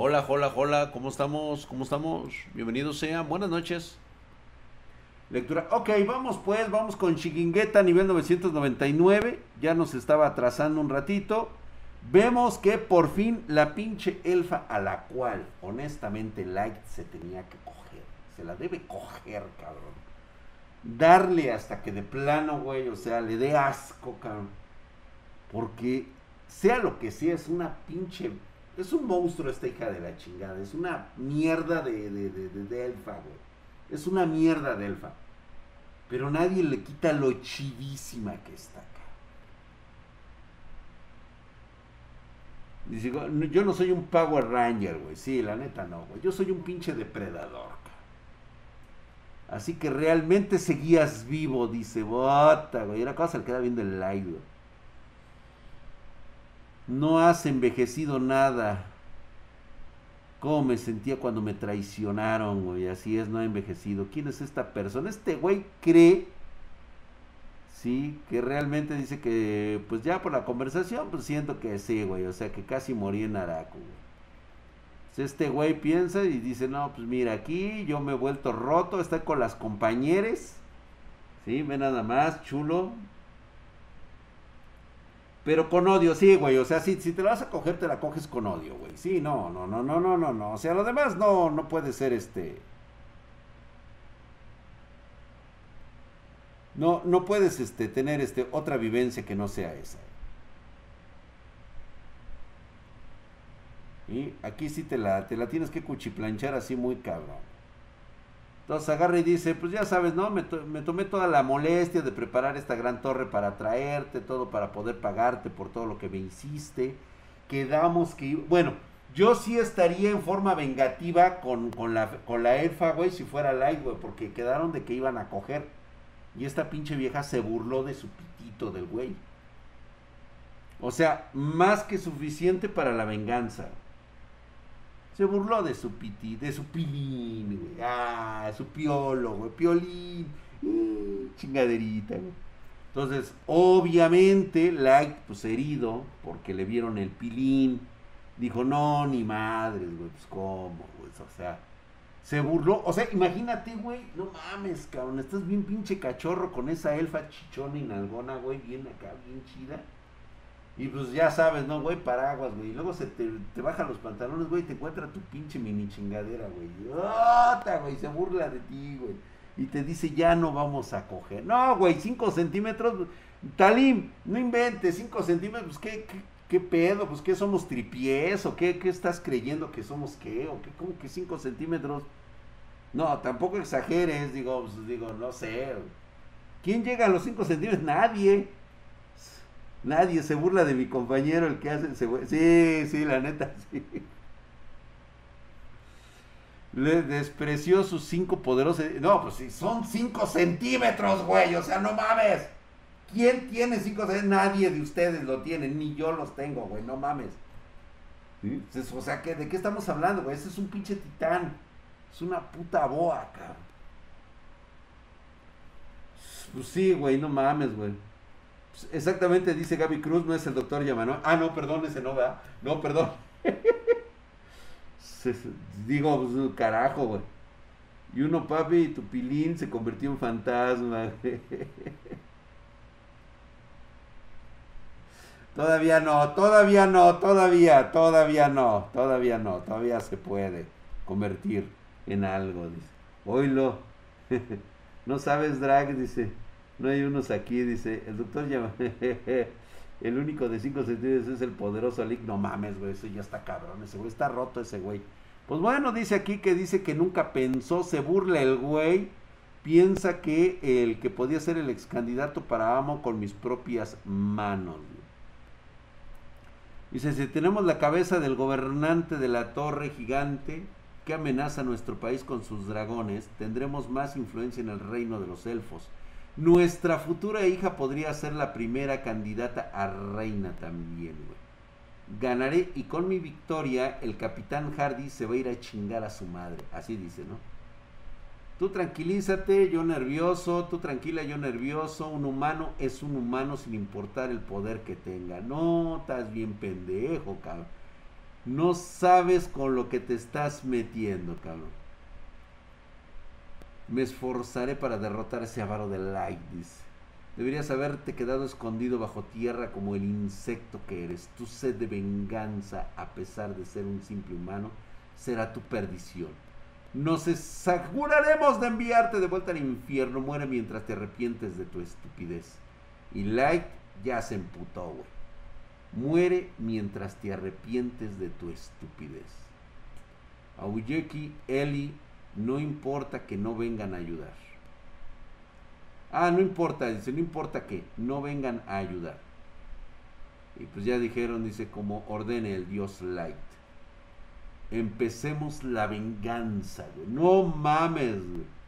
Hola, hola, hola, ¿cómo estamos? ¿Cómo estamos? Bienvenidos sean, buenas noches. Lectura. Ok, vamos pues, vamos con Chiquingueta nivel 999. Ya nos estaba atrasando un ratito. Vemos que por fin la pinche elfa a la cual honestamente Light se tenía que coger. Se la debe coger, cabrón. Darle hasta que de plano, güey, o sea, le dé asco, cabrón. Porque sea lo que sea, es una pinche... Es un monstruo esta hija de la chingada. Es una mierda de, de, de, de elfa, güey. Es una mierda de elfa. Pero nadie le quita lo chidísima que está acá. Dice, yo no soy un Power Ranger, güey. Sí, la neta no, güey. Yo soy un pinche depredador. Así que realmente seguías vivo, dice Bota, güey. Y la cosa le queda viendo el live, No has envejecido nada. ¿Cómo me sentía cuando me traicionaron, güey? Así es, no ha envejecido. ¿Quién es esta persona? Este güey cree, sí, que realmente dice que, pues ya por la conversación, pues siento que sí, güey. O sea, que casi morí en Araco, güey. Este güey piensa y dice, no, pues mira, aquí yo me he vuelto roto, está con las compañeras. Sí, ve nada más, chulo. Pero con odio, sí, güey. O sea, si, si te la vas a coger, te la coges con odio, güey. Sí, no, no, no, no, no, no, no. O sea, lo demás no, no puede ser este. No, no puedes este, tener este, otra vivencia que no sea esa. Y aquí sí te la, te la tienes que cuchiplanchar así muy cabrón. Entonces agarra y dice, pues ya sabes, ¿no? Me, tomé toda la molestia de preparar esta gran torre para traerte, todo para poder pagarte por todo lo que me hiciste. Quedamos que... Bueno, yo sí estaría en forma vengativa con, la, con la elfa, güey, si fuera light, güey, porque quedaron de que iban a coger. Y esta pinche vieja se burló de su pitito del güey. O sea, más que suficiente para la venganza. Se burló de su piti, de su pilín, güey. Ah, su piolo, güey. Piolín. Mm, chingaderita, güey. Entonces, obviamente, Light, pues herido, porque le vieron el pilín, dijo, no, ni madres, güey, pues cómo, güey. O sea, se burló. O sea, imagínate, güey, no mames, cabrón. Estás bien pinche cachorro con esa elfa chichona y nalgona, güey, bien acá, bien chida. Y pues ya sabes, ¿no, güey? Paraguas, güey. Y luego se te, te bajan los pantalones, güey, y te encuentra tu pinche mini chingadera, güey. ¡Ota, güey! Se burla de ti, güey. Y te dice, ya no vamos a coger. No, güey, 5 centímetros. Talim, no inventes, 5 centímetros, pues ¿qué, qué, qué pedo, pues qué somos tripiés, o qué, qué estás creyendo que somos qué, o qué, cómo que 5 centímetros. No, tampoco exageres, digo, pues, digo, no sé. ¿Quién llega a los 5 centímetros? Nadie. Nadie se burla de mi compañero, el que hace. Sí, sí, la neta, sí. Le despreció sus cinco poderosos. No, pues sí, son cinco centímetros, güey. O sea, no mames. ¿Quién tiene cinco centímetros? Nadie de ustedes lo tiene, ni yo los tengo, güey. No mames. o sea, ¿de qué estamos hablando, güey? Ese es un pinche titán. Es una puta boa, cabrón. Pues sí, güey, no mames, güey. Exactamente, dice Gaby Cruz, no es el doctor Yamano. Ah, no, perdón, ese no, va. No, perdón. Digo, pues, carajo, güey. Y uno, papi, tu pilín se convirtió en fantasma. todavía no, todavía no, todavía, todavía no, todavía no, todavía se puede convertir en algo, dice. Oilo. no sabes drag, dice. No hay unos aquí, dice. El doctor llama. el único de 5 centímetros es el poderoso Lick. No mames, güey. Ese ya está cabrón. Ese güey está roto, ese güey. Pues bueno, dice aquí que dice que nunca pensó. Se burla el güey. Piensa que el que podía ser el ex candidato para amo con mis propias manos. Dice: Si tenemos la cabeza del gobernante de la torre gigante que amenaza a nuestro país con sus dragones, tendremos más influencia en el reino de los elfos nuestra futura hija podría ser la primera candidata a reina también, güey. Ganaré y con mi victoria el capitán Hardy se va a ir a chingar a su madre. Así dice, ¿no? Tú tranquilízate, yo nervioso, tú tranquila, yo nervioso. Un humano es un humano sin importar el poder que tenga. No, estás bien pendejo, cabrón. No sabes con lo que te estás metiendo, cabrón. Me esforzaré para derrotar ese avaro de Light, dice. Deberías haberte quedado escondido bajo tierra como el insecto que eres. Tu sed de venganza, a pesar de ser un simple humano, será tu perdición. Nos aseguraremos de enviarte de vuelta al infierno. Muere mientras te arrepientes de tu estupidez. Y Light ya se emputó, güey. Muere mientras te arrepientes de tu estupidez. Auyeki, Eli, no importa que no vengan a ayudar. Ah, no importa, dice, no importa que no vengan a ayudar. Y pues ya dijeron, dice, como ordene el Dios Light. Empecemos la venganza, güey. No mames, güey.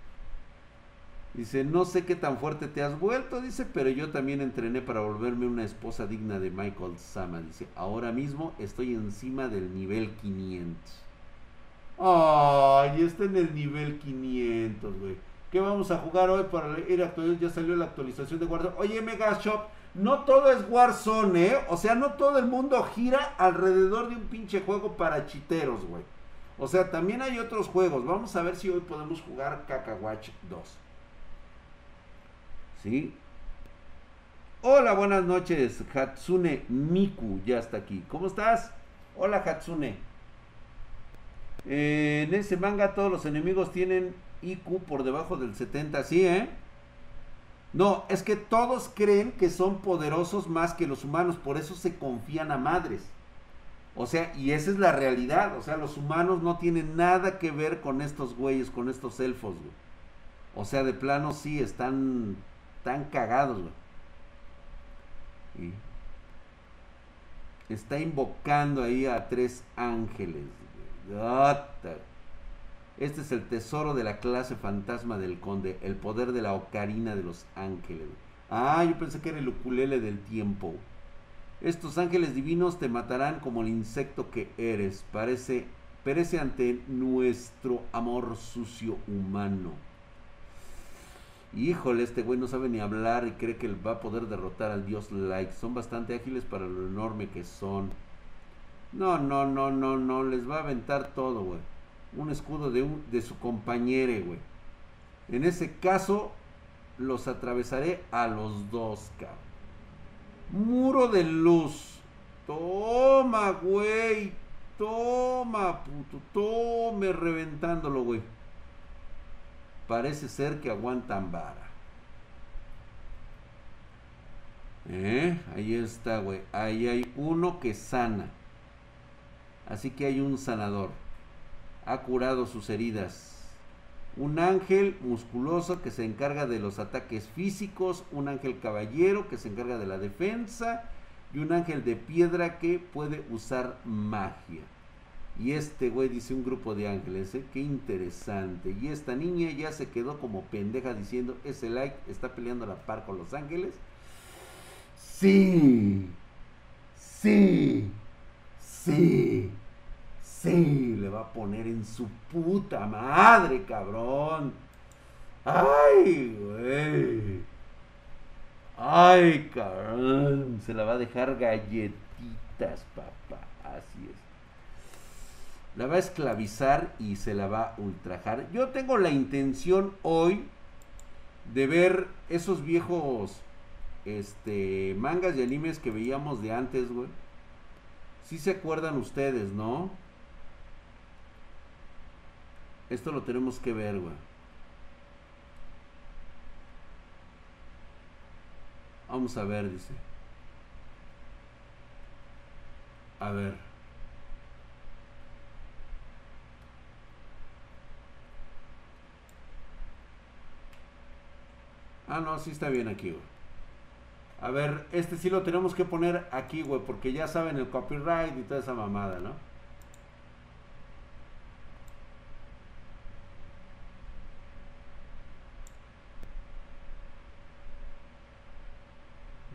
Dice, no sé qué tan fuerte te has vuelto, dice, pero yo también entrené para volverme una esposa digna de Michael Sama. Dice, ahora mismo estoy encima del nivel 500. Ay, está en el nivel 500, güey. ¿Qué vamos a jugar hoy para ir a Ya salió la actualización de Warzone. Oye, Mega Shop, no todo es Warzone, ¿eh? O sea, no todo el mundo gira alrededor de un pinche juego para chiteros, güey. O sea, también hay otros juegos. Vamos a ver si hoy podemos jugar Watch 2. ¿Sí? Hola, buenas noches. Hatsune Miku ya está aquí. ¿Cómo estás? Hola, Hatsune. Eh, en ese manga todos los enemigos tienen IQ por debajo del 70, ¿sí, eh? No, es que todos creen que son poderosos más que los humanos, por eso se confían a madres. O sea, y esa es la realidad, o sea, los humanos no tienen nada que ver con estos güeyes, con estos elfos, güey. O sea, de plano sí, están tan cagados, güey. Está invocando ahí a tres ángeles. Este es el tesoro de la clase fantasma del conde, el poder de la ocarina de los ángeles. Ah, yo pensé que era el ukulele del tiempo. Estos ángeles divinos te matarán como el insecto que eres. Parece, perece ante nuestro amor sucio humano. Híjole, este güey no sabe ni hablar y cree que va a poder derrotar al dios Like. Son bastante ágiles para lo enorme que son. No, no, no, no, no. Les va a aventar todo, güey un escudo de, un, de su compañero, güey. En ese caso, los atravesaré a los dos, cabrón. Muro de luz. Toma, güey. Toma, puto. Tome reventándolo, güey. Parece ser que aguantan vara. ¿Eh? Ahí está, güey. Ahí hay uno que sana. Así que hay un sanador ha curado sus heridas. Un ángel musculoso que se encarga de los ataques físicos, un ángel caballero que se encarga de la defensa y un ángel de piedra que puede usar magia. Y este güey dice un grupo de ángeles, ¿eh? qué interesante. Y esta niña ya se quedó como pendeja diciendo, ese like está peleando a la par con los ángeles. Sí, sí, sí. Sí, le va a poner en su puta madre, cabrón. Ay, güey. Ay, cabrón. Se la va a dejar galletitas, papá. Así es. La va a esclavizar y se la va a ultrajar. Yo tengo la intención hoy de ver esos viejos este mangas y animes que veíamos de antes, güey. Si se acuerdan ustedes, ¿no? Esto lo tenemos que ver, güey. Vamos a ver, dice. A ver. Ah, no, sí está bien aquí, güey. A ver, este sí lo tenemos que poner aquí, güey, porque ya saben el copyright y toda esa mamada, ¿no?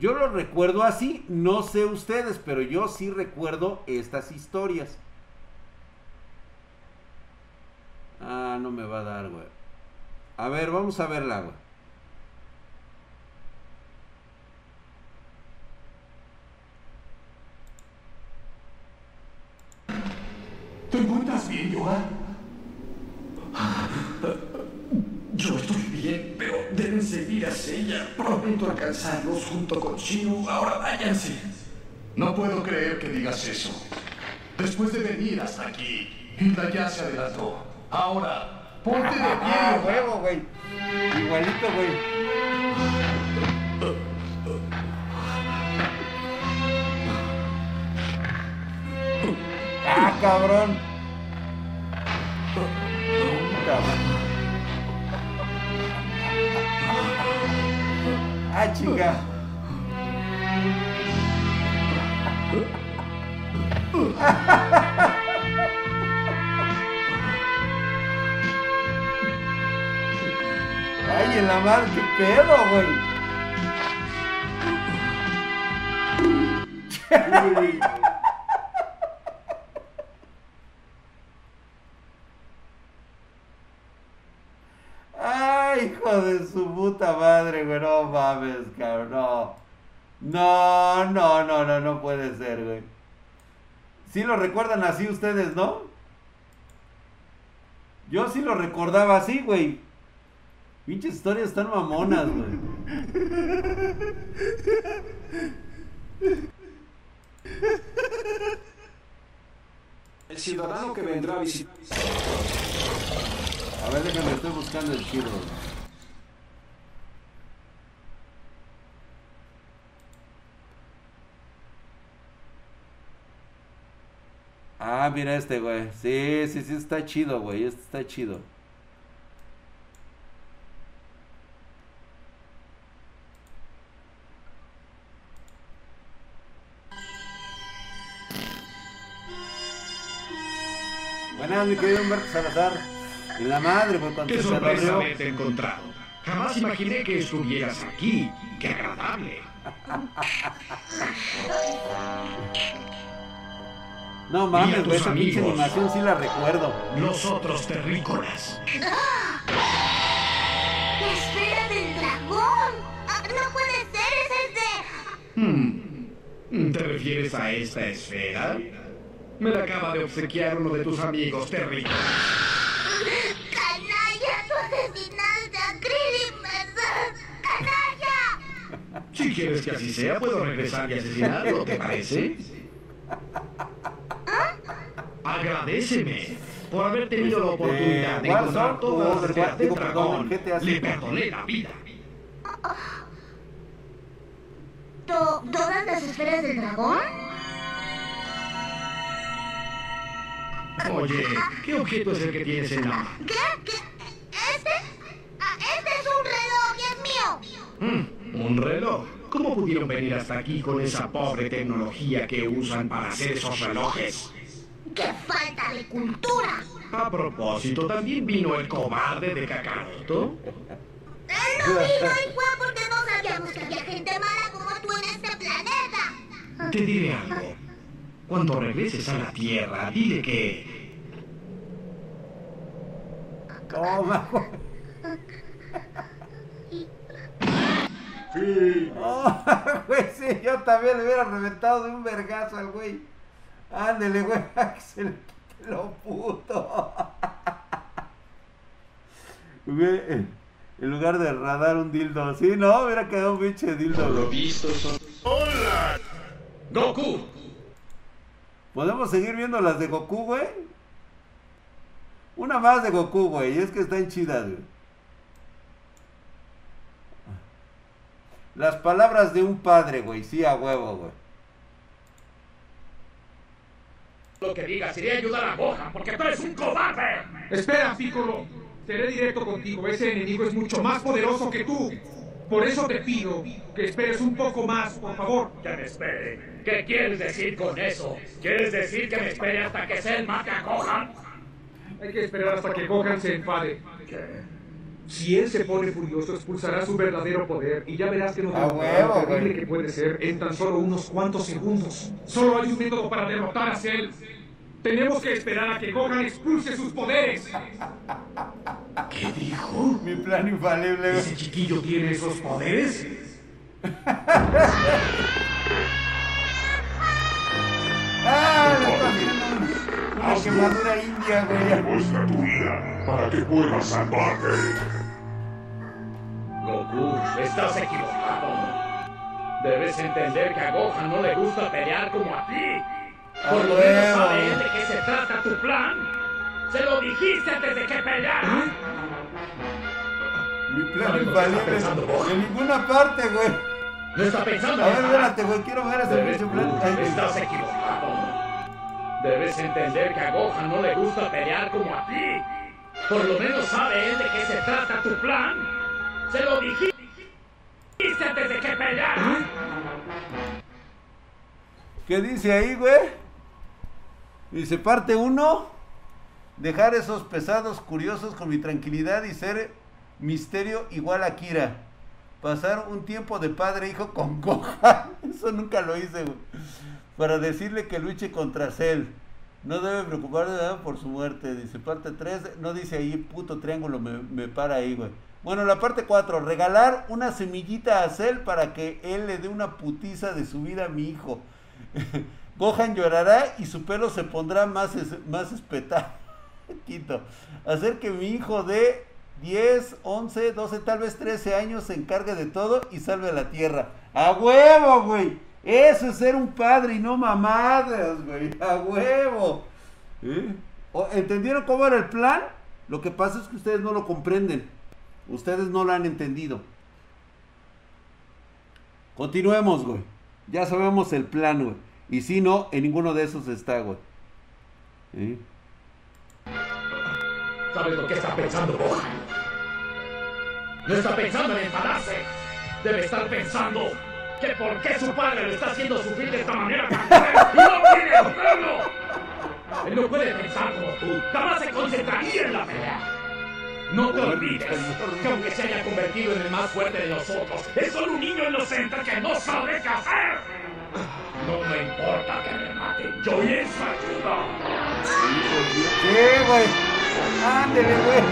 Yo lo recuerdo así, no sé ustedes, pero yo sí recuerdo estas historias. Ah, no me va a dar, güey. A ver, vamos a verla, güey. encuentras bien, Johan? Yo estoy bien, pero deben seguir a ella. Prometo alcanzarlos junto con Shinu. Ahora váyanse. No puedo creer que digas eso. Después de venir hasta aquí, Hilda ya se adelantó. Ahora, ponte de pie. Ah, huevo, güey. Igualito, güey. Ah, cabrón. Ay, en la qué pedo, güey. Ay, hijo de su puta madre, güey. No mames, cabrón. No. No, no, no, no, no puede ser, güey. Sí lo recuerdan así ustedes, ¿no? Yo sí lo recordaba así, güey. Pinches historias están mamonas, güey. El ciudadano que vendrá a visitar. A ver, déjame, estoy buscando el chirro. Ah, mira este, güey. Sí, sí, sí, está chido, güey. Este está chido. Buenas, mi querido Humberto Salazar. En la madre, pues cuando Qué se sorpresa haberte encontrado. Jamás imaginé que estuvieras aquí. Qué agradable. No mames, güey, esa pinche animación sí la recuerdo. Los otros terrícolas. ¡La esfera del dragón! Ah, ¡No puede ser! ¡Es el de... Hmm. ¿Te refieres a esta esfera? Me la acaba de obsequiar uno de tus amigos terrícolas. ¡Canalla! ¡Tú asesinaste a Krillin, ¿verdad? ¡Canalla! Si quieres que así sea, puedo regresar y asesinarlo, ¿te parece? Agradeceme por haber tenido la oportunidad de Eh, encontrar todas las esferas del dragón. Le perdoné la vida. ¿To- ¿Todas las esferas del dragón? Oye, ¿qué objeto es el que tienes en la mano? ¿Qué? ¿Qué? ¿Este? Ah, este es un reloj y es mío. Mm, ¿Un reloj? ¿Cómo pudieron venir hasta aquí con esa pobre tecnología que usan para hacer esos relojes? ¡Qué falta de cultura! A propósito, ¿también vino el cobarde de Kakaroto? Él no vino y fue porque no sabíamos que había gente mala como tú en este planeta. Te diré algo. Cuando regreses a la Tierra, dile que... Toma, güey. Oh, güey, sí, yo también le hubiera reventado de un vergazo al güey. Ándele, güey, que se le quite lo puto. Güey, en lugar de radar un dildo, sí, no, hubiera quedado un pinche dildo, güey. visto son... ¡Hola! ¡Goku! ¿Podemos seguir viendo las de Goku, güey? Una más de Goku, güey, es que están chidas, güey. Las palabras de un padre, güey, sí, a huevo, güey. Lo que digas sería ayudar a Gohan, porque tú eres un cobarde. Espera, Piccolo. Seré directo contigo. Ese enemigo es mucho más poderoso que tú. Por eso te pido que esperes un poco más, por favor. Que me espere. ¿Qué quieres decir con eso? ¿Quieres decir que me espere hasta que Cell mate a Gohan? Hay que esperar hasta que Gohan se enfade. Si él se pone furioso, expulsará su verdadero poder y ya verás que no A huevo, terrible que puede ser en tan solo unos cuantos segundos. Solo hay un método para derrotar a Cell. Tenemos que esperar a que Gohan expulse sus poderes. ¿Qué dijo? Mi plan infalible. ¿Ese chiquillo tiene esos poderes? ¡Ah! Un, una quemadura india, güey. Muestra tu vida para que puedas salvarte. Goku, estás equivocado. Debes entender que a Gohan no le gusta pelear como a ti. Por lo menos huevo. sabe él de qué se trata tu plan. Se lo dijiste antes de que peleara. Mi plan ¿Sabes lo que infalible. está pensando, Gohan? De ninguna parte, güey. No está pensando A en ver, espérate, güey. Quiero ver ese pinche plan. Ay, estás equivocado. Debes entender que a Gohan no le gusta pelear como a ti. Por lo menos sabe él de qué se trata tu plan. Se lo dijiste antes de que peleara. ¿Qué dice ahí, güey? Dice, parte uno, dejar esos pesados curiosos con mi tranquilidad y ser misterio igual a Kira. Pasar un tiempo de padre e hijo con Gohan. Eso nunca lo hice, güey. Para decirle que luche contra Cell. No debe preocuparse por su muerte. Dice, parte 3, no dice ahí, puto triángulo, me, me para ahí, güey. Bueno, la parte 4, regalar una semillita a Cell para que él le dé una putiza de su vida a mi hijo. Gohan llorará y su pelo se pondrá más, es- más espetado. Hacer que mi hijo de 10, 11, 12, tal vez 13 años se encargue de todo y salve a la tierra. ¡A huevo, güey! Eso es ser un padre y no mamadas, güey. ¡A huevo! ¿Eh? ¿O- ¿Entendieron cómo era el plan? Lo que pasa es que ustedes no lo comprenden. Ustedes no lo han entendido. Continuemos, güey. Ya sabemos el plan, güey. Y si no, en ninguno de esos está, güey. ¿Sí? ¿Sabes lo que está pensando? No está pensando en enfadarse. Debe estar pensando que por qué su padre lo está haciendo sufrir de esta manera y no quiere hacerlo. Él no puede pensar como tú. Jamás se concentraría en la pelea. No te olvides que aunque se haya convertido en el más fuerte de nosotros, es solo un niño inocente que no sabe qué hacer. No me importa que me maten. Yo les ayuda. Sí, güey. Ándele, güey.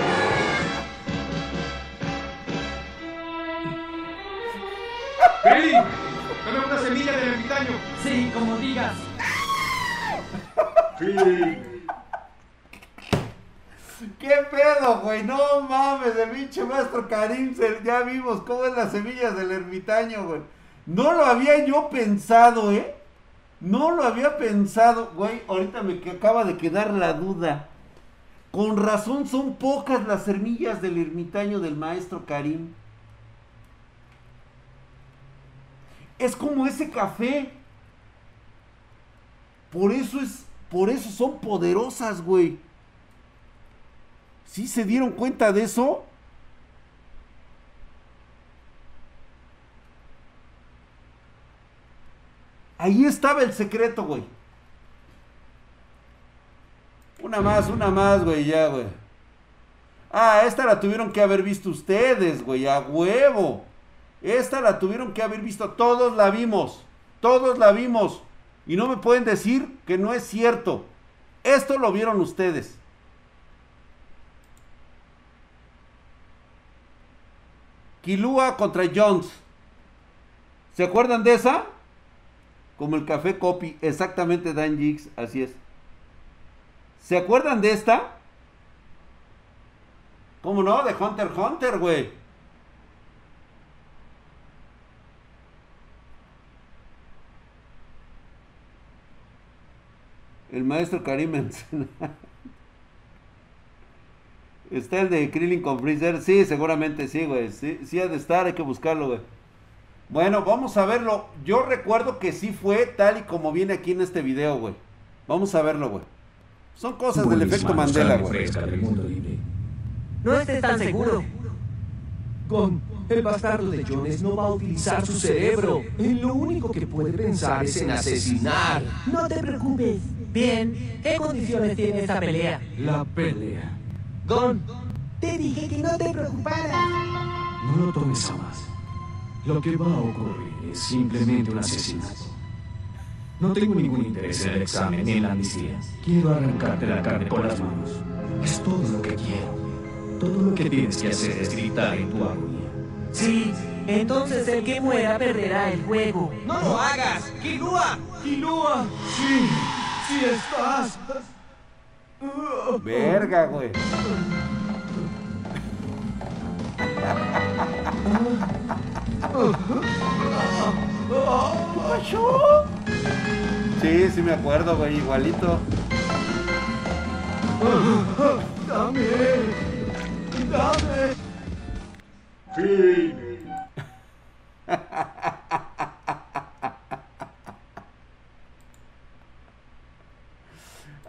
¡Freddy! ¡Dame una semilla del ermitaño! Sí, como digas. ¿Qué pedo, güey? No mames, el pinche maestro Karim, ya vimos cómo es las semillas del ermitaño, güey. No lo había yo pensado, ¿eh? No lo había pensado, güey. Ahorita me acaba de quedar la duda. Con razón son pocas las semillas del ermitaño del maestro Karim. Es como ese café. Por eso es, por eso son poderosas, güey. ¿Sí se dieron cuenta de eso? Ahí estaba el secreto, güey. Una más, una más, güey, ya, güey. Ah, esta la tuvieron que haber visto ustedes, güey, a huevo. Esta la tuvieron que haber visto, todos la vimos, todos la vimos. Y no me pueden decir que no es cierto. Esto lo vieron ustedes. Kilua contra Jones. ¿Se acuerdan de esa? Como el café copy, exactamente Dan Jigs, así es. ¿Se acuerdan de esta? ¿Cómo no? De Hunter Hunter, güey. El maestro Karim. Está el de Krillin con Freezer. Sí, seguramente sí, güey. Sí, sí ha de estar, hay que buscarlo, güey. Bueno, vamos a verlo. Yo recuerdo que sí fue tal y como viene aquí en este video, güey. Vamos a verlo, güey. Son cosas del efecto Mandela, güey. No estés tan seguro. Gon, el bastardo de Jones no va a utilizar su cerebro. Lo único que puede pensar es en asesinar. No te preocupes. Bien, ¿qué condiciones tiene esta pelea? La pelea. Gon, Te dije que no te preocuparas. No lo tomes a más. Lo que va a ocurrir es simplemente un asesinato. No tengo ningún interés en el examen ni en la amnistía. Quiero arrancarte la carne por las manos. Es todo lo que quiero. Todo lo que tienes que hacer es gritar en tu agonía. Sí, entonces el que muera perderá el juego. no lo hagas. Kilua, Kilua. Sí, sí estás. Verga, güey. ¿Qué pasó? Sí, sí me acuerdo, güey, igualito. Dame. Dame. Fin.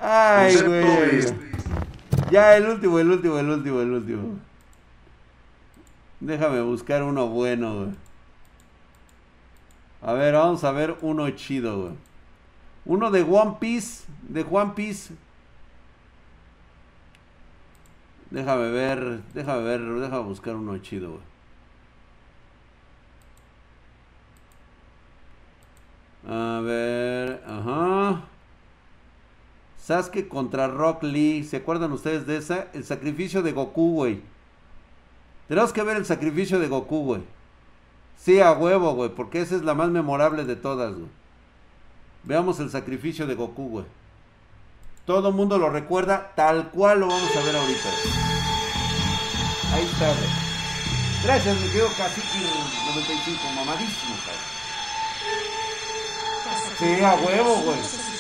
Ay, güey. es- Ya, el último, el último, el último, el último. Déjame buscar uno bueno, güey. A ver, vamos a ver uno chido. Uno de One Piece, de One Piece. Déjame ver, déjame ver, déjame buscar uno chido, güey. A ver, ajá. Sasuke contra Rock Lee. ¿Se acuerdan ustedes de esa? El sacrificio de Goku, güey. Tenemos que ver el sacrificio de Goku, güey. Sí, a huevo, güey, porque esa es la más memorable de todas, güey. Veamos el sacrificio de Goku, güey. Todo mundo lo recuerda tal cual lo vamos a ver ahorita. Ahí está, güey. Gracias, me quedo casi 95, mamadísimo, cabrón. Sí, a huevo, güey.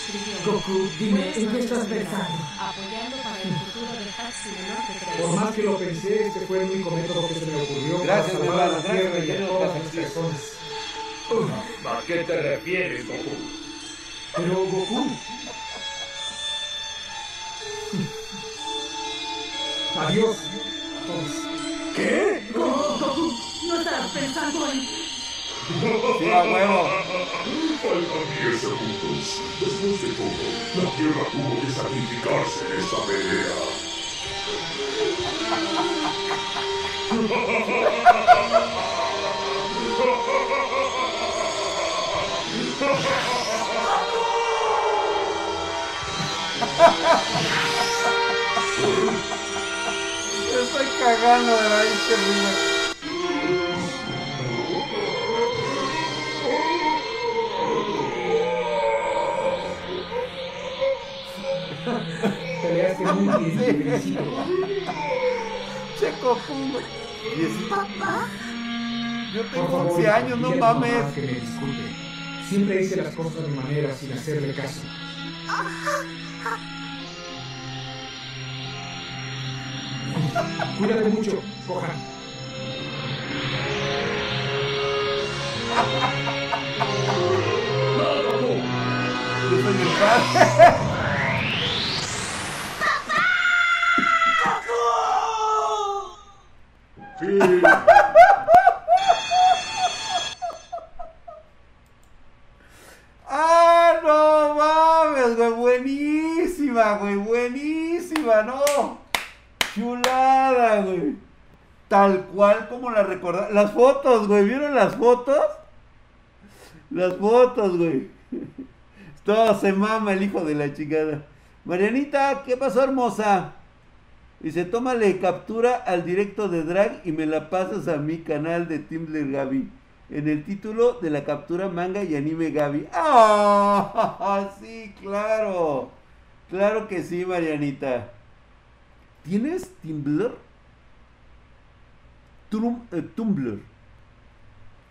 Goku, dime, ¿en qué estás pensando? Apoyando para el futuro de Taxi menor de. Por más que lo pensé, este fue el único método que se me ocurrió Gracias, para salvar a la Tierra y a todas las personas. ¿A qué te refieres, Goku? Pero Goku... Adiós. ¿Qué? Goku, no estabas pensando en... Sí, a huevo. 10 segundos. Después de todo, la Tierra tuvo que sacrificarse en esta pelea. Estoy cagando de la terrible. Peleaste muy bien, felicito. Checo Pum. Papá, Yo tengo favor, 11 años, no mames. Que me disculpe. Siempre hice las cosas mi manera sin hacerle caso. Cuídate mucho, Gohan. ¡No, Goku! Yo soy el padre. ¡Ah, no mames, güey! Buenísima, güey. Buenísima, no. Chulada, güey. Tal cual como la recordaba. Las fotos, güey. ¿Vieron las fotos? Las fotos, güey. Todo se mama el hijo de la chingada. Marianita, ¿qué pasó, hermosa? Dice, tómale captura al directo de drag y me la pasas a mi canal de Tumblr Gaby. En el título de la captura manga y anime Gaby. ¡Ah! Sí, claro. Claro que sí, Marianita. ¿Tienes? Tum- eh, Tumblr.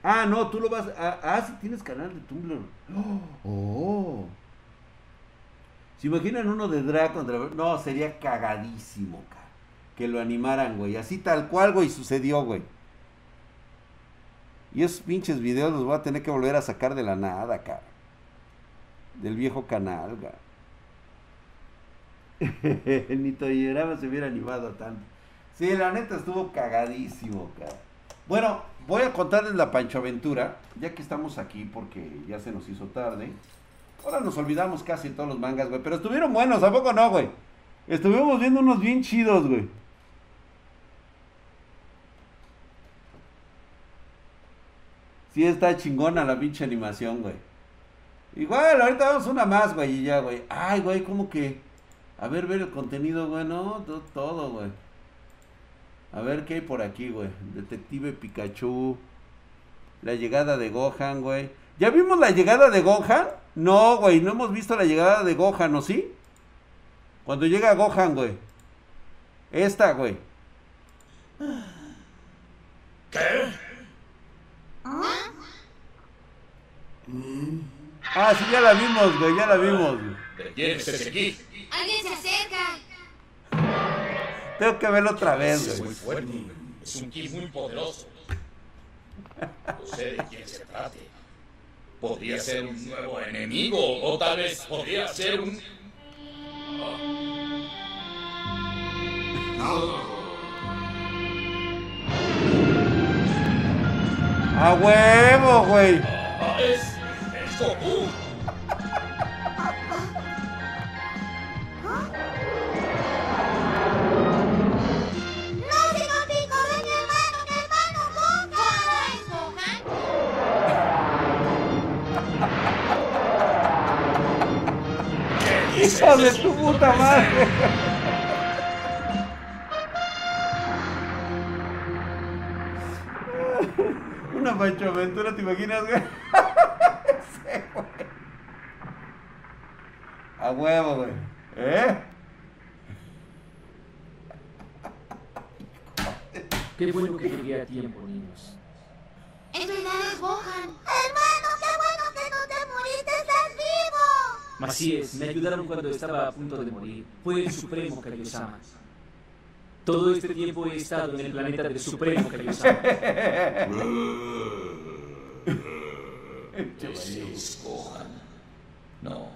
Ah, no, tú lo vas. Ah, ah, sí tienes canal de Tumblr. Oh. ¿Se imaginan uno de drag contra... No, sería cagadísimo, cara. Que lo animaran, güey. Así tal cual, güey, sucedió, güey. Y esos pinches videos los voy a tener que volver a sacar de la nada, cara. Del viejo canal, güey. Ni Toyerama se hubiera animado tanto. Sí, la neta estuvo cagadísimo, cara. Bueno, voy a contarles la Pancho Aventura, ya que estamos aquí porque ya se nos hizo tarde. Ahora nos olvidamos casi todos los mangas, güey. Pero estuvieron buenos, ¿a poco no, güey? Estuvimos viendo unos bien chidos, güey. Sí está chingona la pinche animación, güey. Igual, ahorita vamos una más, güey, y ya, güey. Ay, güey, ¿cómo que? A ver, ver el contenido, güey, no, to- todo, güey. A ver qué hay por aquí, güey. Detective Pikachu. La llegada de Gohan, güey. ¿Ya vimos la llegada de Gohan? No, güey, no hemos visto la llegada de Gohan, ¿o sí? Cuando llega Gohan, güey. Esta, güey. ¿Qué? Ah, sí, ya la vimos, güey, ya la vimos. güey. ¿De quién es? Alguien se acerca. Tengo que verlo otra vez, Es güey. muy fuerte. Es un ki muy poderoso. No sé de quién se trate. Podría ser un nuevo enemigo o tal vez podría ser un... A huevo, güey. Ah, es... es Goku. ¡No, señor Pico! ¡Ven, mi hermano, mi hermano! ¡Gohan! ¿Cómo es Gohan? Hijo de tu puta madre. Una Pancho Aventura, ¿te imaginas, güey? Ese, güey. A huevo, güey. ¿Eh? Qué bueno que llegué a tiempo, niños. Es verdad, es Gohan. Hermano, qué bueno que no te moriste, estás vivo. Así es, me ayudaron cuando estaba a punto de morir. Fue el Supremo Kaiosama. Todo este tiempo he estado en el planeta del Supremo Kaiosama. Ese es Gohan. No,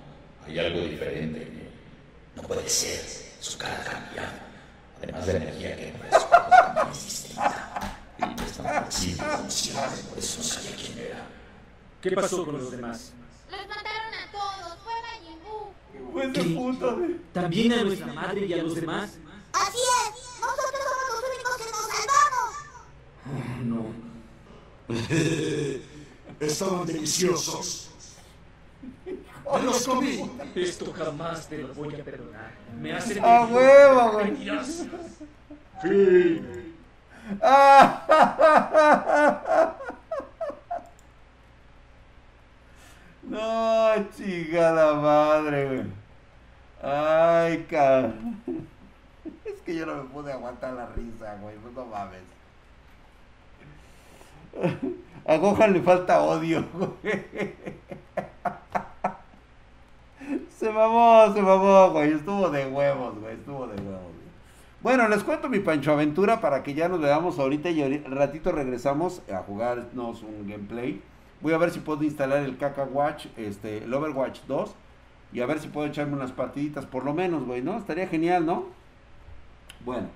hay algo diferente en él. No puede ser. Su cara ha cambiado. Además, la energía que de cuerpo también es distinta. Y no es tan flexible siempre, por eso no sabía quién era. ¿Qué pasó con los demás? Los mataron a todos. Fue Majin ese puto, güey. ¿También a nuestra madre y a los demás? Así es. Nosotros somos los únicos que nos salvamos. No. Estaban deliciosos. ¡Me los comí! Esto jamás te lo voy a perdonar. Me hace A huevo, güey. Fin. No, chingada madre, güey. Ay, cabrón. Es que yo no me pude aguantar la risa, güey. Pues no mames. A Gohan le falta odio, güey. Se mamó, se mamó, güey. Estuvo de huevos, güey. Estuvo de huevos, güey. Bueno, les cuento mi Pancho Aventura para que ya nos veamos ahorita y ahorita- ratito regresamos a jugarnos un gameplay. Voy a ver si puedo instalar el Kaka Watch, este, el Overwatch 2 y a ver si puedo echarme unas partiditas por lo menos, güey, ¿no? Estaría genial, ¿no? Bueno.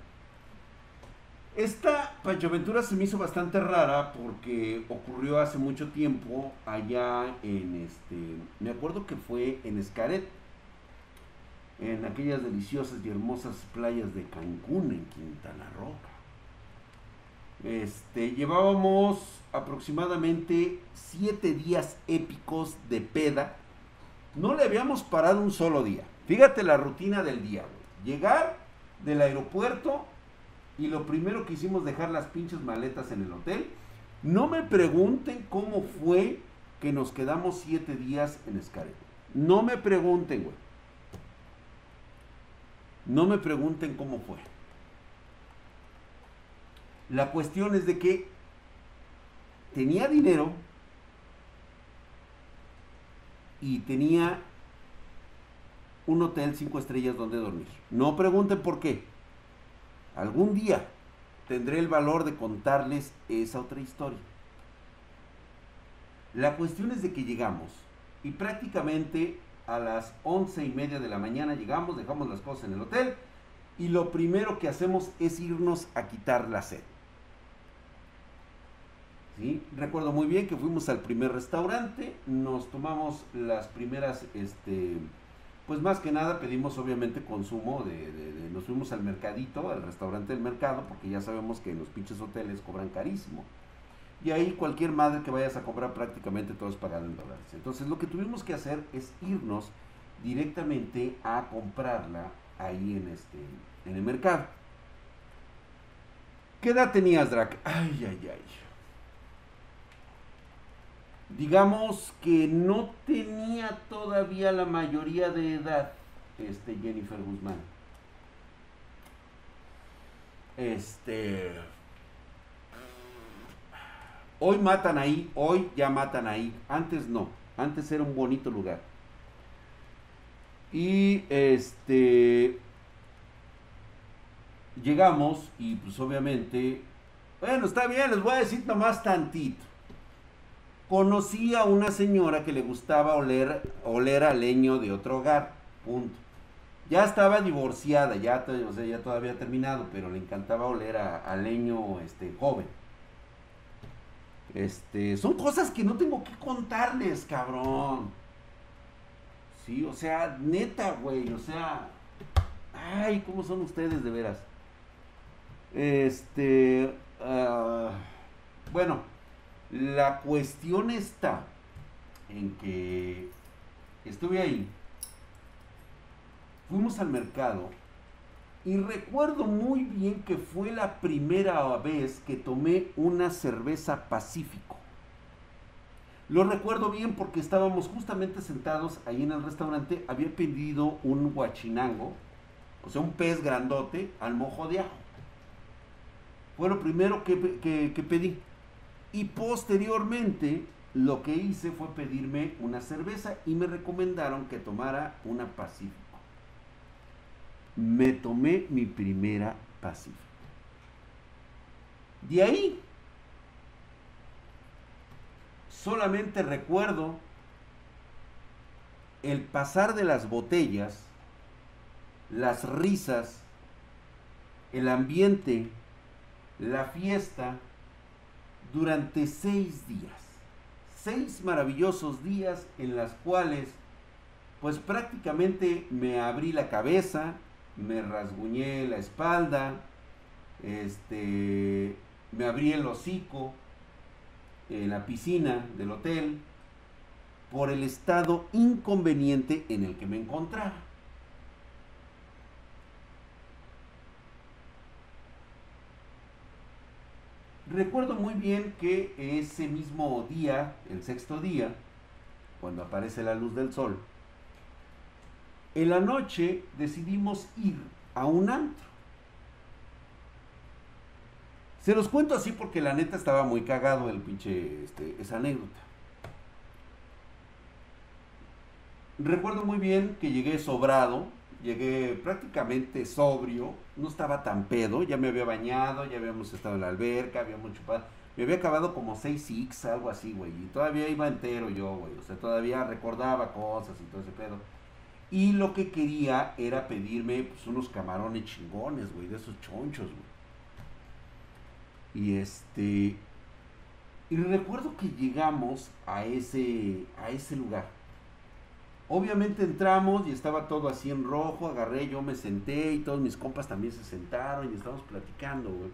Esta Pancho Aventura se me hizo bastante rara porque ocurrió hace mucho tiempo allá en este, me acuerdo que fue en Escaret, en aquellas deliciosas y hermosas playas de Cancún, en Quintana Roo. Este, llevábamos aproximadamente siete días épicos de peda. No le habíamos parado un solo día. Fíjate la rutina del día, güey. Llegar del aeropuerto y lo primero que hicimos dejar las pinches maletas en el hotel. No me pregunten cómo fue que nos quedamos siete días en Escaret. No me pregunten, güey. No me pregunten cómo fue. La cuestión es de que tenía dinero y tenía un hotel cinco estrellas donde dormir. No pregunten por qué. Algún día tendré el valor de contarles esa otra historia. La cuestión es de que llegamos y prácticamente a las once y media de la mañana llegamos, dejamos las cosas en el hotel y lo primero que hacemos es irnos a quitar la sed. ¿Sí? Recuerdo muy bien que fuimos al primer restaurante, nos tomamos las primeras, este, pues más que nada pedimos obviamente consumo, de, nos fuimos al mercadito, al restaurante del mercado, porque ya sabemos que en los pinches hoteles cobran carísimo. Y ahí cualquier madre que vayas a comprar prácticamente todo es pagado en dólares. Entonces lo que tuvimos que hacer es irnos directamente a comprarla ahí en este en el mercado. ¿Qué edad tenías, Drac? Ay, ay, ay. Digamos que no tenía todavía la mayoría de edad. este, Jennifer Guzmán. Este. Hoy matan ahí, hoy ya matan ahí. Antes no, antes era un bonito lugar. Y este. Llegamos y pues obviamente. Bueno, está bien, les voy a decir nomás tantito. Conocí a una señora que le gustaba oler, oler a leño de otro hogar. Punto. Ya estaba divorciada, ya, o sea, todavía terminado, pero le encantaba oler a, a leño este, joven. Este, son cosas que no tengo que contarles, cabrón. Sí, o sea, neta, güey, o sea, ay, ¿cómo son ustedes de veras? Este, ah, bueno, la cuestión está en que estuve ahí, fuimos al mercado y recuerdo muy bien que fue la primera vez que tomé una cerveza Pacífico. Lo recuerdo bien porque estábamos justamente sentados ahí en el restaurante, había pedido un guachinango, o sea, un pez grandote al mojo de ajo. Fue lo primero que, que pedí. Y posteriormente lo que hice fue pedirme una cerveza y me recomendaron que tomara una Pacífico. Me tomé mi primera Pacífico. De ahí solamente recuerdo el pasar de las botellas, las risas, el ambiente, la fiesta, durante seis días. Seis maravillosos días en las cuales, pues prácticamente me abrí la cabeza, me rasguñé la espalda, este, me abrí el hocico en la piscina del hotel por el estado inconveniente en el que me encontraba. Recuerdo muy bien que ese mismo día, el sexto día, cuando aparece la luz del sol, en la noche decidimos ir a un antro. Se los cuento así porque la neta estaba muy cagado el pinche, este, esa anécdota. Recuerdo muy bien que llegué sobrado, llegué prácticamente sobrio, no estaba tan pedo, ya me había bañado, ya habíamos estado en la alberca, habíamos chupado, me había acabado como 6 six, algo así, güey, y todavía iba entero yo, güey, o sea, todavía recordaba cosas y todo ese pedo. Y lo que quería era pedirme pues, unos camarones chingones, güey, de esos chonchos, güey. Y este. Y recuerdo que llegamos a ese, a ese lugar. Obviamente entramos y estaba todo así en rojo, agarré, yo me senté y todos mis compas también se sentaron y estábamos platicando, güey.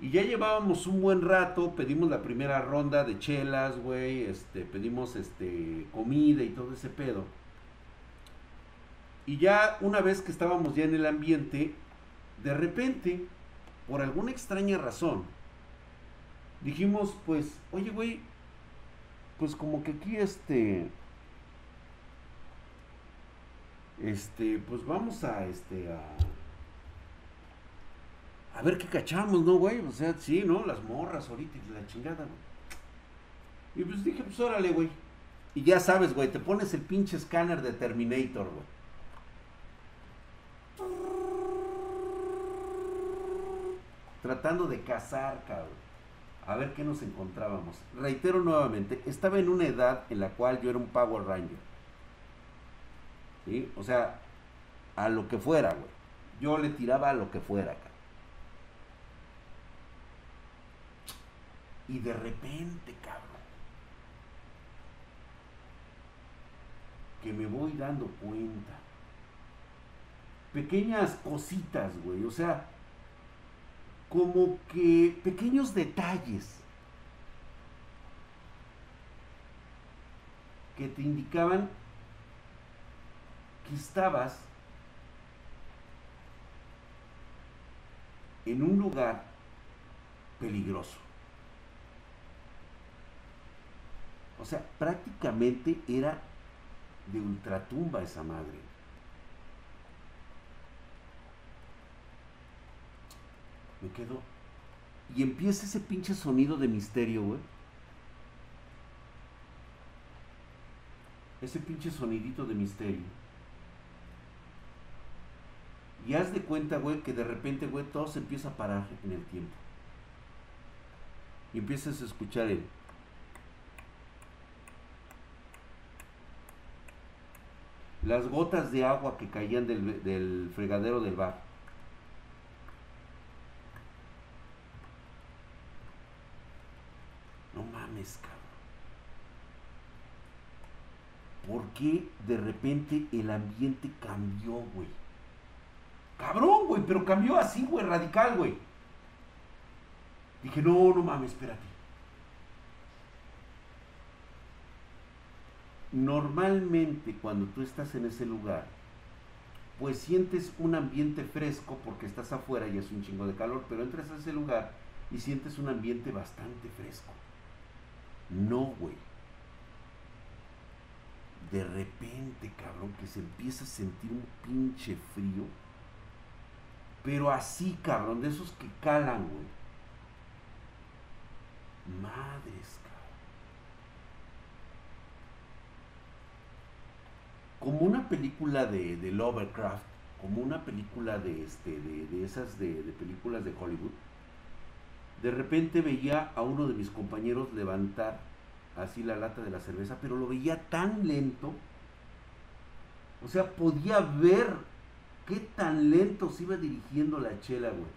Y ya llevábamos un buen rato, pedimos la primera ronda de chelas, güey, este, pedimos este, comida y todo ese pedo. Y ya una vez que estábamos ya en el ambiente, de repente, por alguna extraña razón, dijimos, pues, oye, güey, pues como que aquí este, este, pues vamos a, este, a, a ver qué cachamos, ¿no, güey? O sea, sí, ¿no? Las morras ahorita y la chingada, güey. Y pues dije, pues órale, güey. Y ya sabes, güey, te pones el pinche escáner de Terminator, güey. Tratando de cazar, cabrón. A ver qué nos encontrábamos. Reitero nuevamente, estaba en una edad en la cual yo era un Power Ranger. O sea, a lo que fuera, güey. Yo le tiraba a lo que fuera, cabrón. Y de repente, cabrón. Que me voy dando cuenta. Pequeñas cositas, güey. O sea, como que pequeños detalles que te indicaban Estabas en un lugar peligroso. O sea, prácticamente era de ultratumba esa madre. Me quedo. Y empieza ese pinche sonido de misterio, güey. Ese pinche sonidito de misterio. Y haz de cuenta, güey, que de repente, güey, todo se empieza a parar en el tiempo. Y empiezas a escuchar el... Las gotas de agua que caían del, del fregadero del bar. No mames, cabrón. ¿Por qué de repente el ambiente cambió, güey? Cabrón, güey, pero cambió así, güey, radical, güey. Dije, no, no mames, espérate. Normalmente cuando tú estás en ese lugar, pues sientes un ambiente fresco porque estás afuera y es un chingo de calor, pero entras a ese lugar y sientes un ambiente bastante fresco. No, güey. De repente, cabrón, que se empieza a sentir un pinche frío. Pero así, cabrón, de esos que calan, güey. Madres, cabrón. Como una película de, de Lovecraft, como una película de, este, de, de esas de, de películas de Hollywood, de repente veía a uno de mis compañeros levantar así la lata de la cerveza, pero lo veía tan lento. O sea, podía ver qué tan lento se iba dirigiendo la chela, güey.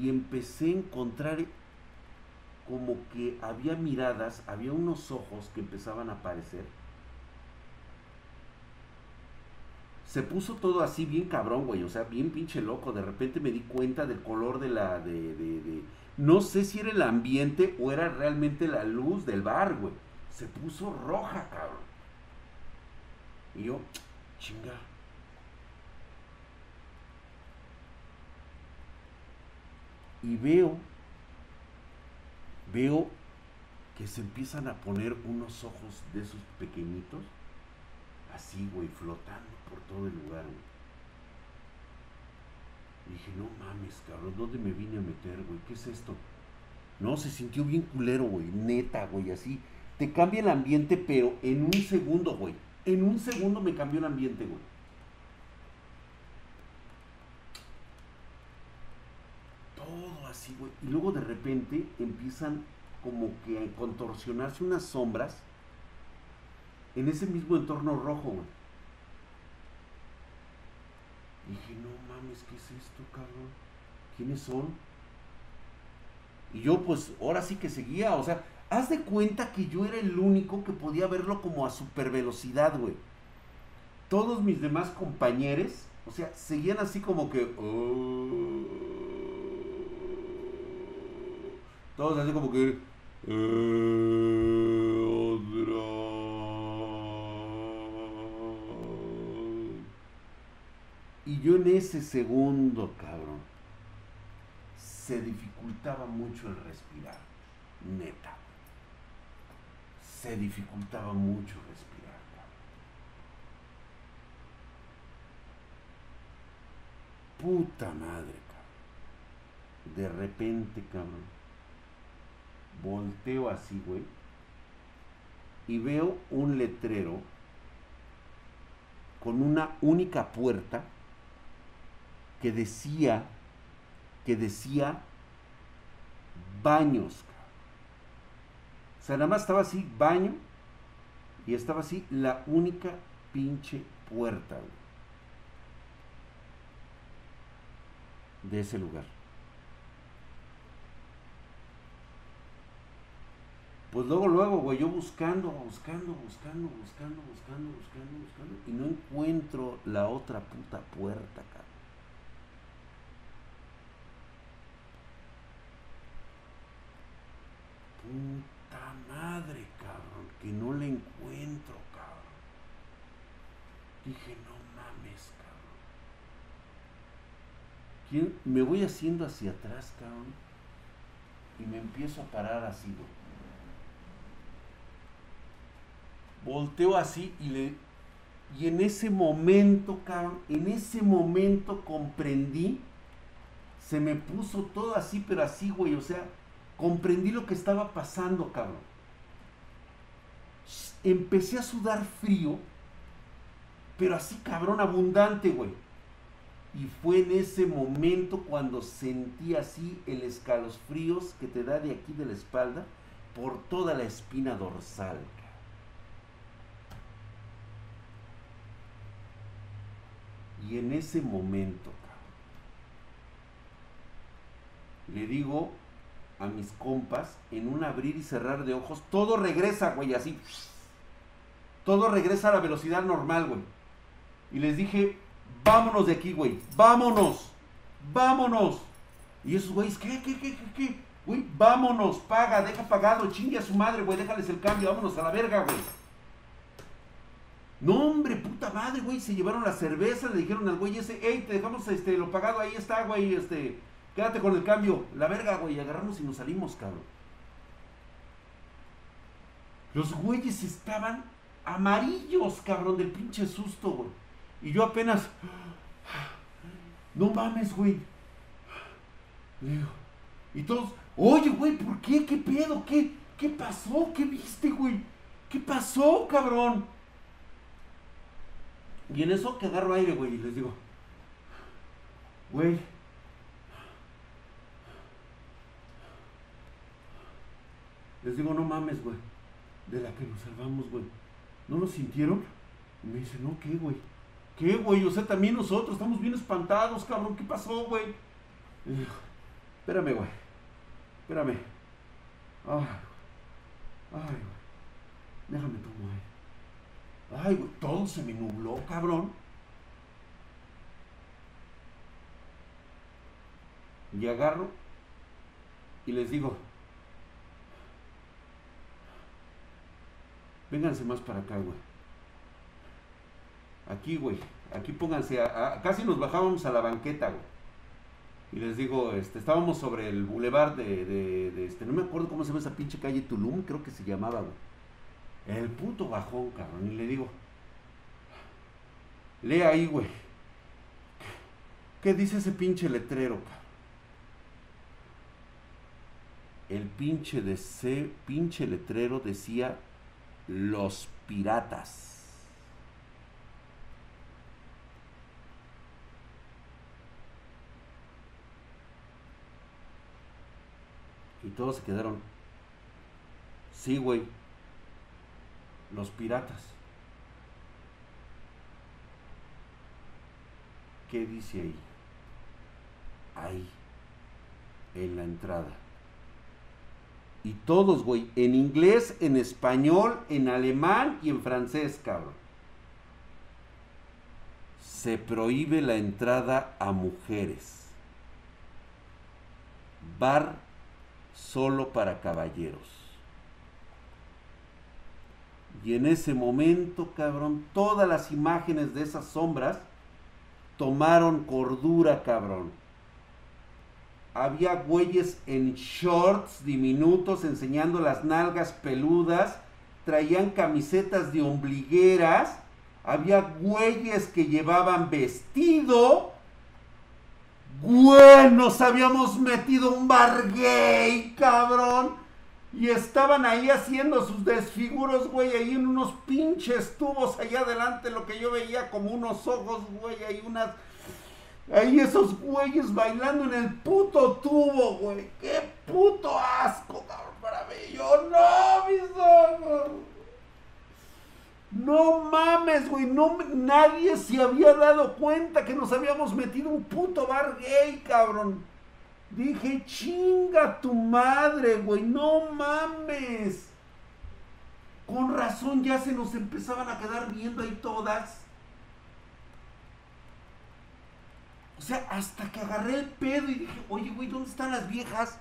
Y empecé a encontrar como que había miradas, había unos ojos que empezaban a aparecer. Se puso todo así bien cabrón, güey, o sea, bien pinche loco. De repente me di cuenta del color de la, de, de, de... No sé si era el ambiente o era realmente la luz del bar, güey. Se puso roja, cabrón. Y yo, chinga. Y veo, veo que se empiezan a poner unos ojos de esos pequeñitos, así, güey, flotando por todo el lugar, güey. Dije, no mames, cabrón, ¿dónde me vine a meter, güey? ¿Qué es esto? No, se sintió bien culero, güey, neta, güey, así. Te cambia el ambiente, pero en un segundo, güey. En un segundo me cambió el ambiente, güey. Todo así, güey. Y luego de repente empiezan como que a contorsionarse unas sombras en ese mismo entorno rojo, güey. Dije, no mames, ¿qué es esto, cabrón? ¿Quiénes son? Y yo, pues, ahora sí que seguía, o sea, haz de cuenta que yo era el único que podía verlo como a super velocidad, güey. Todos mis demás compañeros, o sea, seguían así como que. "Oh". todos así como que. "Eh, otra". Y yo en ese segundo, cabrón, se dificultaba mucho el respirar, neta. Se dificultaba mucho respirar. Puta madre, cabrón. De repente, cabrón. Volteo así, güey. Y veo un letrero con una única puerta que decía, que decía baños. O sea, nada más estaba así, baño, y estaba así la única pinche puerta, güey, de ese lugar. Pues luego, luego, güey, yo buscando, buscando, buscando, buscando, buscando, buscando, buscando, y no encuentro la otra puta puerta, cabrón. Puta madre, cabrón, que no la encuentro, cabrón. Dije, no mames, cabrón. ¿Quién- Me voy haciendo hacia atrás, cabrón. Y me empiezo a parar así, güey. Volteo así y le. Y en ese momento, cabrón, en ese momento comprendí, se me puso todo así, pero así, güey, o sea, comprendí lo que estaba pasando, cabrón. Empecé a sudar frío, pero así, cabrón, abundante, güey. Y fue en ese momento cuando sentí así el escalofríos que te da de aquí de la espalda por toda la espina dorsal. Y en ese momento, le digo a mis compas, en un abrir y cerrar de ojos, todo regresa, güey, así. Todo regresa a la velocidad normal, güey. Y les dije, vámonos de aquí, güey, vámonos, vámonos. Y esos güeyes, ¿qué, qué, qué, qué, qué? Güey, vámonos, paga, deja pagado, chingue a su madre, güey, déjales el cambio, vámonos a la verga, güey. No, hombre, puta madre, güey, se llevaron la cerveza, le dijeron al güey ese, hey, te dejamos este, lo pagado, ahí está, güey, este, quédate con el cambio. La verga, güey, agarramos y nos salimos, cabrón. Los güeyes estaban amarillos, cabrón, del pinche susto, güey. Y yo apenas, no mames, güey. Y todos, oye, güey, ¿por qué? ¿Qué pedo? ¿Qué? ¿Qué pasó? ¿Qué viste, güey? ¿Qué pasó, cabrón? Y en eso que agarro aire, güey, y les digo, güey, les digo, no mames, güey, de la que nos salvamos, güey. ¿No lo sintieron? Y me dice, no, ¿qué, güey? ¿Qué, güey? O sea, también nosotros estamos bien espantados, cabrón. ¿Qué pasó, güey? Espérame, güey. Espérame. Ay, ay, güey. Déjame tomar aire. Ay, güey, todo se me nubló, cabrón. Y agarro y les digo, vénganse más para acá, güey. Aquí, güey, aquí pónganse, a, casi nos bajábamos a la banqueta, güey. Y les digo, este, estábamos sobre el bulevar de, de, de, este, no me acuerdo cómo se llama esa pinche calle Tulum, creo que se llamaba, güey. El puto bajón, cabrón. Y le digo, lee ahí, güey. ¿Qué dice ese pinche letrero, cabrón? El pinche de ese pinche letrero decía los piratas. Y todos se quedaron. Sí, güey los piratas. ¿Qué dice ahí? Ahí, en la entrada. Y todos, güey, en inglés, en español, en alemán y en francés, cabrón. Se prohíbe la entrada a mujeres. Bar solo para caballeros. Y en ese momento, cabrón, todas las imágenes de esas sombras tomaron cordura, cabrón. Había güeyes en shorts diminutos enseñando las nalgas peludas, traían camisetas de ombligueras, había güeyes que llevaban vestido. Güey, nos habíamos metido un bar gay, cabrón y estaban ahí haciendo sus desfiguros, güey, ahí en unos pinches tubos allá adelante, lo que yo veía como unos ojos, güey, ahí unas... Ahí esos güeyes bailando en el puto tubo, güey. ¡Qué puto asco, cabrón, para mí! Yo, no, mis ojos. No mames, güey, no, nadie se había dado cuenta que nos habíamos metido un puto bar gay, cabrón. Dije, chinga tu madre, güey, no mames. Con razón ya se nos empezaban a quedar viendo ahí todas. O sea, hasta que agarré el pedo y dije, oye, güey, ¿dónde están las viejas?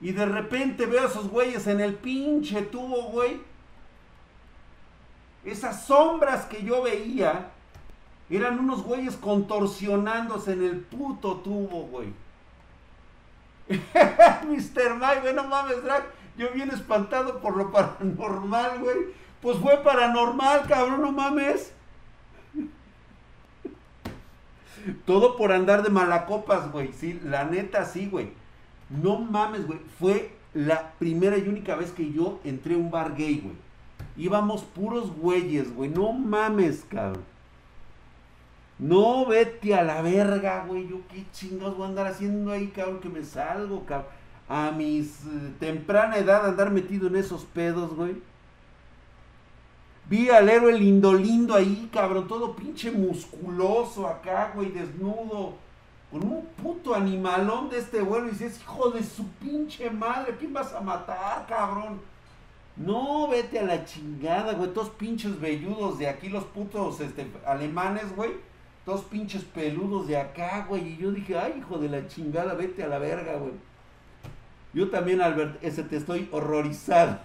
Y de repente veo a esos güeyes en el pinche tubo, güey. Esas sombras que yo veía eran unos güeyes contorsionándose en el puto tubo, güey. Mr. Mike, güey, no mames, Drag. Yo bien espantado por lo paranormal, güey. Pues fue paranormal, cabrón, no mames. Todo por andar de malacopas, güey. Sí, la neta, sí, güey. No mames, güey. Fue la primera y única vez que yo entré a un bar gay, güey. Íbamos puros güeyes, güey. No mames, cabrón. No, vete a la verga, güey. Yo qué chingados voy a andar haciendo ahí, cabrón, que me salgo, cabrón. A mis eh, temprana edad andar metido en esos pedos, güey. Vi al héroe lindo lindo ahí, cabrón, todo pinche musculoso acá, güey, desnudo. Con un puto animalón de este vuelo y dices, hijo de su pinche madre, ¿quién vas a matar, cabrón? No, vete a la chingada, güey, todos pinches velludos de aquí, los putos este, alemanes, güey. Todos pinches peludos de acá, güey. Y yo dije, ay, hijo de la chingada, vete a la verga, güey. Yo también, Albert, ese te estoy horrorizado.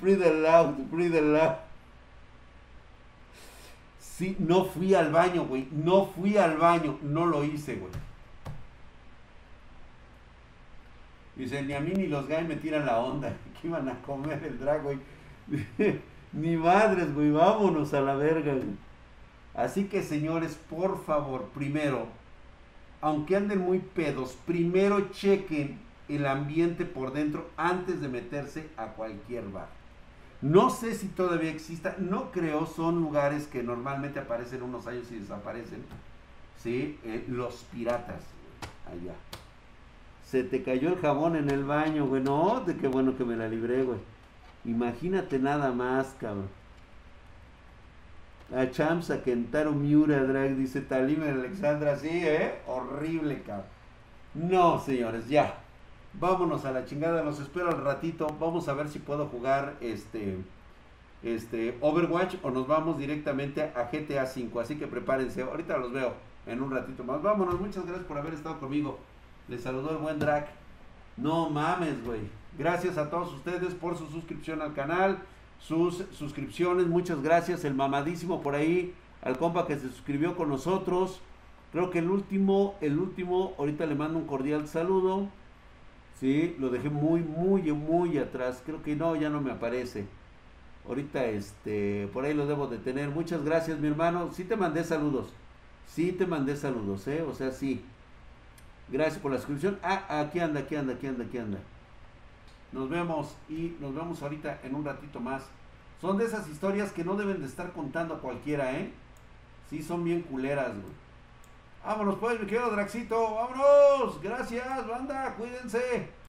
Breathe aloud, breathe aloud. Sí, no fui al baño, güey. No fui al baño. No lo hice, güey. Dice, ni a mí ni los gays me tiran la onda. Que iban a comer el drag, güey. ni madres, güey. Vámonos a la verga, güey. Así que, señores, por favor, primero, aunque anden muy pedos, primero chequen el ambiente por dentro antes de meterse a cualquier bar. No sé si todavía exista, no creo, son lugares que normalmente aparecen unos años y desaparecen. ¿Sí? Eh, los piratas, allá. Se te cayó el jabón en el baño, güey. No, de qué bueno que me la libré, güey. Imagínate nada más, cabrón. A Chamsa, Kentaro Miura, Drag, dice Talim Alexandra, sí, ¿eh? Horrible, cabrón. No, señores, ya. Vámonos a la chingada, los espero al ratito. Vamos a ver si puedo jugar este este Overwatch o nos vamos directamente a GTA 5. Así que prepárense. Ahorita los veo en un ratito más. Vámonos, muchas gracias por haber estado conmigo. Les saludó el buen Drac. No mames, güey. Gracias a todos ustedes por su suscripción al canal, sus suscripciones. Muchas gracias. El mamadísimo por ahí, al compa que se suscribió con nosotros. Creo que el último, el último, ahorita le mando un cordial saludo. Sí, lo dejé muy, muy, muy atrás. Creo que no, ya no me aparece. Ahorita, este, por ahí lo debo de tener. Muchas gracias, mi hermano. Sí te mandé saludos. Sí te mandé saludos, ¿eh? O sea, sí. Gracias por la suscripción. Ah, aquí anda, aquí anda, aquí anda, aquí anda. Nos vemos y nos vemos ahorita en un ratito más. Son de esas historias que no deben de estar contando a cualquiera, ¿eh? Sí, son bien culeras, güey. Vámonos pues, mi querido Draxito. Vámonos. Gracias, banda. Cuídense.